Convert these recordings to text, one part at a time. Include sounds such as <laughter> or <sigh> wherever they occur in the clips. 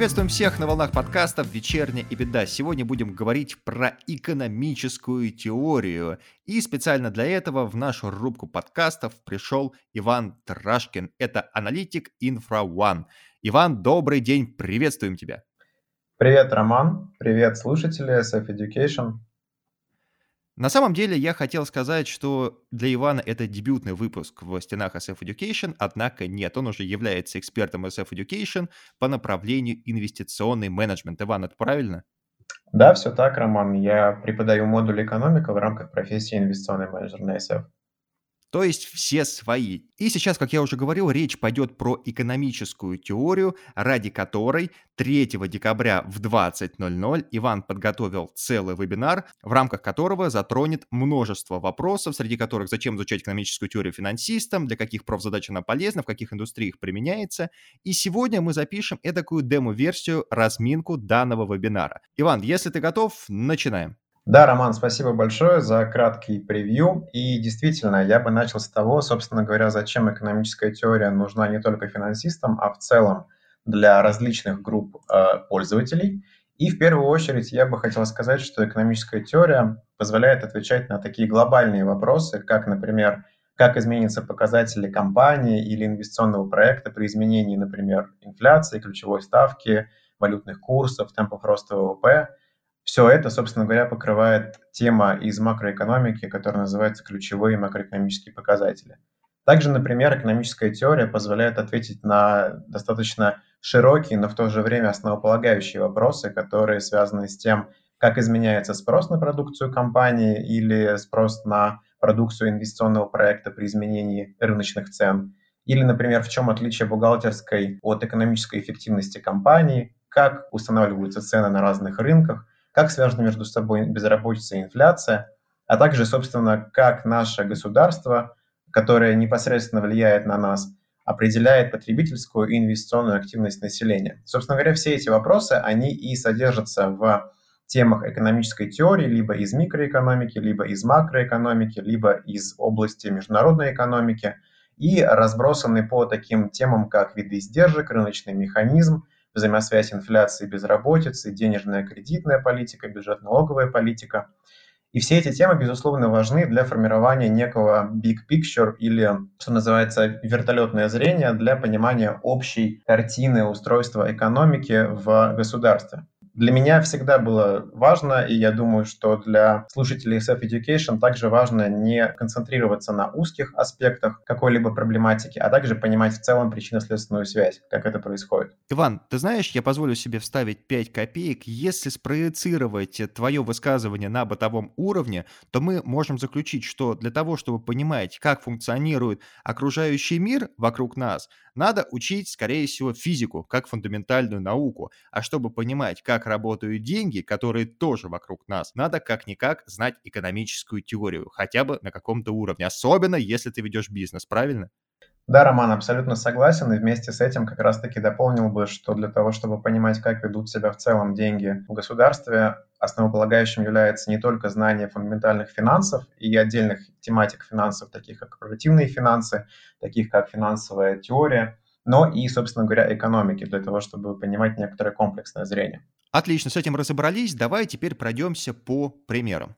Приветствуем всех на волнах подкастов «Вечерняя и беда». Сегодня будем говорить про экономическую теорию. И специально для этого в нашу рубку подкастов пришел Иван Трашкин. Это аналитик InfraOne. Иван, добрый день, приветствуем тебя. Привет, Роман. Привет, слушатели SF Education. На самом деле я хотел сказать, что для Ивана это дебютный выпуск в стенах SF Education, однако нет, он уже является экспертом SF Education по направлению инвестиционный менеджмент. Иван, это правильно? Да, все так, Роман. Я преподаю модуль экономика в рамках профессии инвестиционный менеджер на SF то есть все свои. И сейчас, как я уже говорил, речь пойдет про экономическую теорию, ради которой 3 декабря в 20.00 Иван подготовил целый вебинар, в рамках которого затронет множество вопросов, среди которых зачем изучать экономическую теорию финансистам, для каких профзадач она полезна, в каких индустриях применяется. И сегодня мы запишем эдакую демо-версию, разминку данного вебинара. Иван, если ты готов, начинаем. Да, Роман, спасибо большое за краткий превью. И действительно, я бы начал с того, собственно говоря, зачем экономическая теория нужна не только финансистам, а в целом для различных групп э, пользователей. И в первую очередь я бы хотел сказать, что экономическая теория позволяет отвечать на такие глобальные вопросы, как, например, как изменятся показатели компании или инвестиционного проекта при изменении, например, инфляции, ключевой ставки, валютных курсов, темпов роста ВВП – все это, собственно говоря, покрывает тема из макроэкономики, которая называется ключевые макроэкономические показатели. Также, например, экономическая теория позволяет ответить на достаточно широкие, но в то же время основополагающие вопросы, которые связаны с тем, как изменяется спрос на продукцию компании или спрос на продукцию инвестиционного проекта при изменении рыночных цен, или, например, в чем отличие бухгалтерской от экономической эффективности компании, как устанавливаются цены на разных рынках, как связаны между собой безработица и инфляция, а также, собственно, как наше государство, которое непосредственно влияет на нас, определяет потребительскую и инвестиционную активность населения. Собственно говоря, все эти вопросы, они и содержатся в темах экономической теории, либо из микроэкономики, либо из макроэкономики, либо из области международной экономики, и разбросаны по таким темам, как виды издержек, рыночный механизм, взаимосвязь инфляции и безработицы, денежная кредитная политика, бюджетно-налоговая политика. И все эти темы, безусловно, важны для формирования некого big picture или, что называется, вертолетное зрение для понимания общей картины устройства экономики в государстве. Для меня всегда было важно, и я думаю, что для слушателей SF Education также важно не концентрироваться на узких аспектах какой-либо проблематики, а также понимать в целом причинно-следственную связь, как это происходит. Иван, ты знаешь, я позволю себе вставить 5 копеек. Если спроецировать твое высказывание на бытовом уровне, то мы можем заключить, что для того, чтобы понимать, как функционирует окружающий мир вокруг нас, надо учить, скорее всего, физику как фундаментальную науку. А чтобы понимать, как работают деньги, которые тоже вокруг нас, надо как-никак знать экономическую теорию, хотя бы на каком-то уровне, особенно если ты ведешь бизнес, правильно? Да, Роман, абсолютно согласен. И вместе с этим как раз-таки дополнил бы, что для того, чтобы понимать, как ведут себя в целом деньги в государстве, основополагающим является не только знание фундаментальных финансов и отдельных тематик финансов, таких как корпоративные финансы, таких как финансовая теория, но и, собственно говоря, экономики, для того, чтобы понимать некоторое комплексное зрение. Отлично, с этим разобрались. Давай теперь пройдемся по примерам.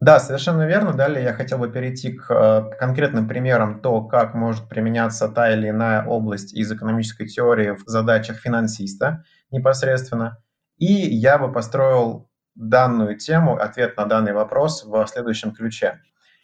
Да, совершенно верно. Далее я хотел бы перейти к э, конкретным примерам то, как может применяться та или иная область из экономической теории в задачах финансиста непосредственно. И я бы построил данную тему, ответ на данный вопрос в следующем ключе.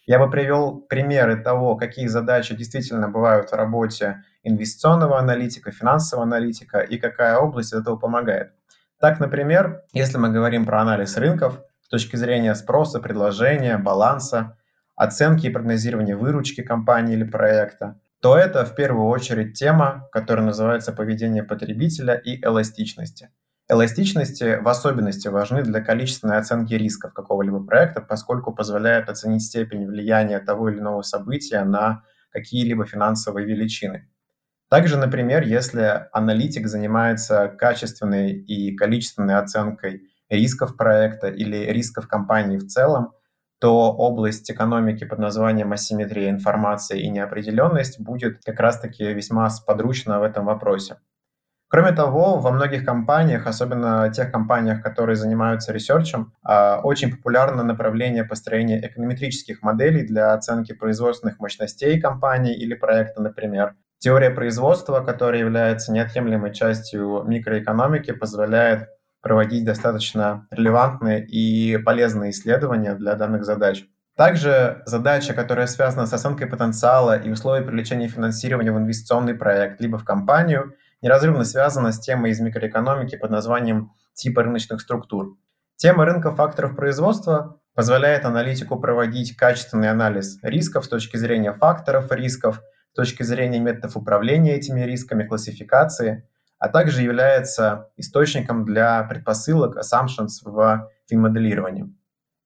Я бы привел примеры того, какие задачи действительно бывают в работе инвестиционного аналитика, финансового аналитика и какая область этого помогает. Так, например, если мы говорим про анализ рынков с точки зрения спроса, предложения, баланса, оценки и прогнозирования выручки компании или проекта, то это в первую очередь тема, которая называется поведение потребителя и эластичности – Эластичности в особенности важны для количественной оценки рисков какого-либо проекта, поскольку позволяет оценить степень влияния того или иного события на какие-либо финансовые величины. Также, например, если аналитик занимается качественной и количественной оценкой рисков проекта или рисков компании в целом, то область экономики под названием асимметрия информации и неопределенность будет как раз-таки весьма сподручна в этом вопросе. Кроме того, во многих компаниях, особенно тех компаниях, которые занимаются ресерчем, а, очень популярно направление построения эконометрических моделей для оценки производственных мощностей компании или проекта, например. Теория производства, которая является неотъемлемой частью микроэкономики, позволяет проводить достаточно релевантные и полезные исследования для данных задач. Также задача, которая связана с оценкой потенциала и условий привлечения финансирования в инвестиционный проект либо в компанию, неразрывно связана с темой из микроэкономики под названием типа рыночных структур. Тема рынка факторов производства позволяет аналитику проводить качественный анализ рисков с точки зрения факторов рисков, с точки зрения методов управления этими рисками, классификации, а также является источником для предпосылок, assumptions в финмоделировании.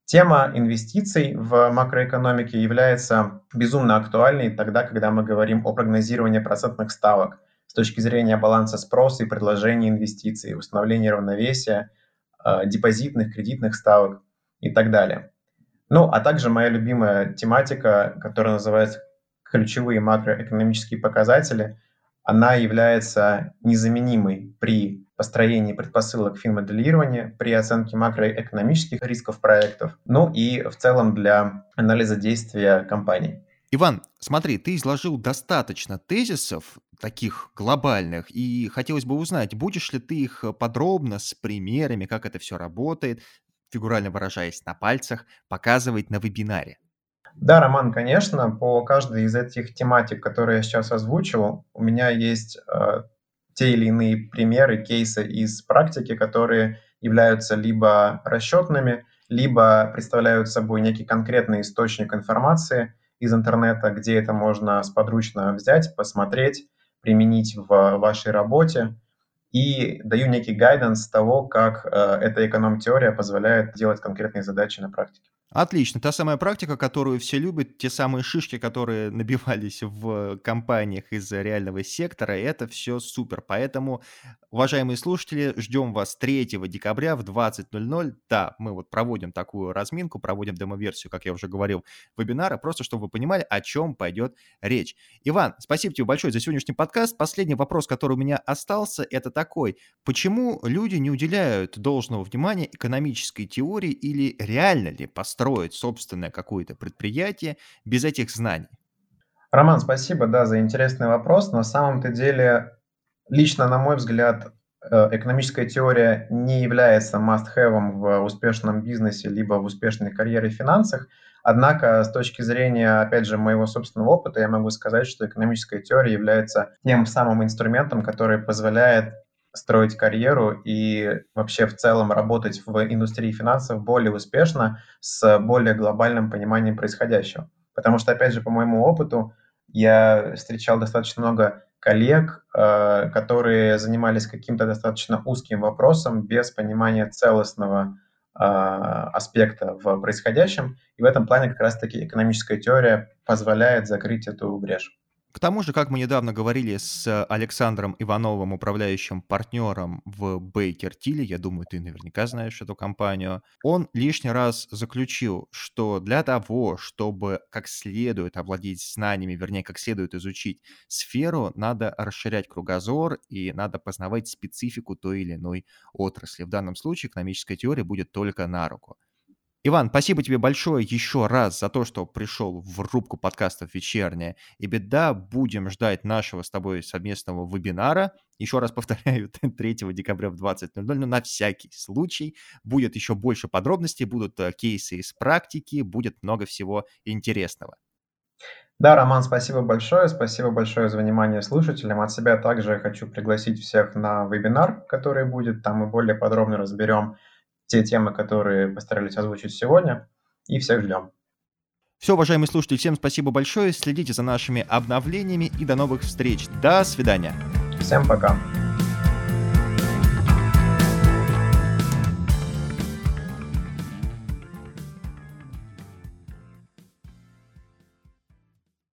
Тема инвестиций в макроэкономике является безумно актуальной тогда, когда мы говорим о прогнозировании процентных ставок с точки зрения баланса спроса и предложения инвестиций, установления равновесия, э, депозитных, кредитных ставок и так далее. Ну, а также моя любимая тематика, которая называется ключевые макроэкономические показатели, она является незаменимой при построении предпосылок финмоделирования, при оценке макроэкономических рисков проектов, ну и в целом для анализа действия компаний. Иван, смотри, ты изложил достаточно тезисов, таких глобальных, и хотелось бы узнать, будешь ли ты их подробно, с примерами, как это все работает, фигурально выражаясь на пальцах, показывать на вебинаре? Да, Роман, конечно, по каждой из этих тематик, которые я сейчас озвучил, у меня есть э, те или иные примеры, кейсы из практики, которые являются либо расчетными, либо представляют собой некий конкретный источник информации из интернета, где это можно сподручно взять, посмотреть, применить в вашей работе. И даю некий гайденс того, как э, эта эконом-теория позволяет делать конкретные задачи на практике. Отлично. Та самая практика, которую все любят, те самые шишки, которые <laughs> набивались в компаниях из реального сектора, это все супер. Поэтому, уважаемые слушатели, ждем вас 3 декабря в 20.00. Да, мы вот проводим такую разминку, проводим демо-версию, как я уже говорил, вебинара, просто чтобы вы понимали, о чем пойдет речь. Иван, спасибо тебе большое за сегодняшний подкаст. Последний вопрос, который у меня остался, это такой. Почему люди не уделяют должного внимания экономической теории или реально ли построить строить собственное какое-то предприятие без этих знаний? Роман, спасибо, да, за интересный вопрос. На самом-то деле, лично, на мой взгляд, э, экономическая теория не является must-have в успешном бизнесе либо в успешной карьере в финансах. Однако, с точки зрения, опять же, моего собственного опыта, я могу сказать, что экономическая теория является тем самым инструментом, который позволяет строить карьеру и вообще в целом работать в индустрии финансов более успешно с более глобальным пониманием происходящего. Потому что, опять же, по моему опыту, я встречал достаточно много коллег, э, которые занимались каким-то достаточно узким вопросом без понимания целостного э, аспекта в происходящем. И в этом плане как раз-таки экономическая теория позволяет закрыть эту брешь. К тому же, как мы недавно говорили с Александром Ивановым, управляющим партнером в Бейкер Тиле, я думаю, ты наверняка знаешь эту компанию, он лишний раз заключил, что для того, чтобы как следует овладеть знаниями, вернее, как следует изучить сферу, надо расширять кругозор и надо познавать специфику той или иной отрасли. В данном случае экономическая теория будет только на руку. Иван, спасибо тебе большое еще раз за то, что пришел в рубку подкастов «Вечерняя и беда». Будем ждать нашего с тобой совместного вебинара. Еще раз повторяю, <laughs> 3 декабря в 20.00, но на всякий случай. Будет еще больше подробностей, будут э, кейсы из практики, будет много всего интересного. Да, Роман, спасибо большое. Спасибо большое за внимание слушателям. От себя также хочу пригласить всех на вебинар, который будет. Там мы более подробно разберем те темы, которые постарались озвучить сегодня. И всех ждем. Все, уважаемые слушатели, всем спасибо большое. Следите за нашими обновлениями и до новых встреч. До свидания. Всем пока.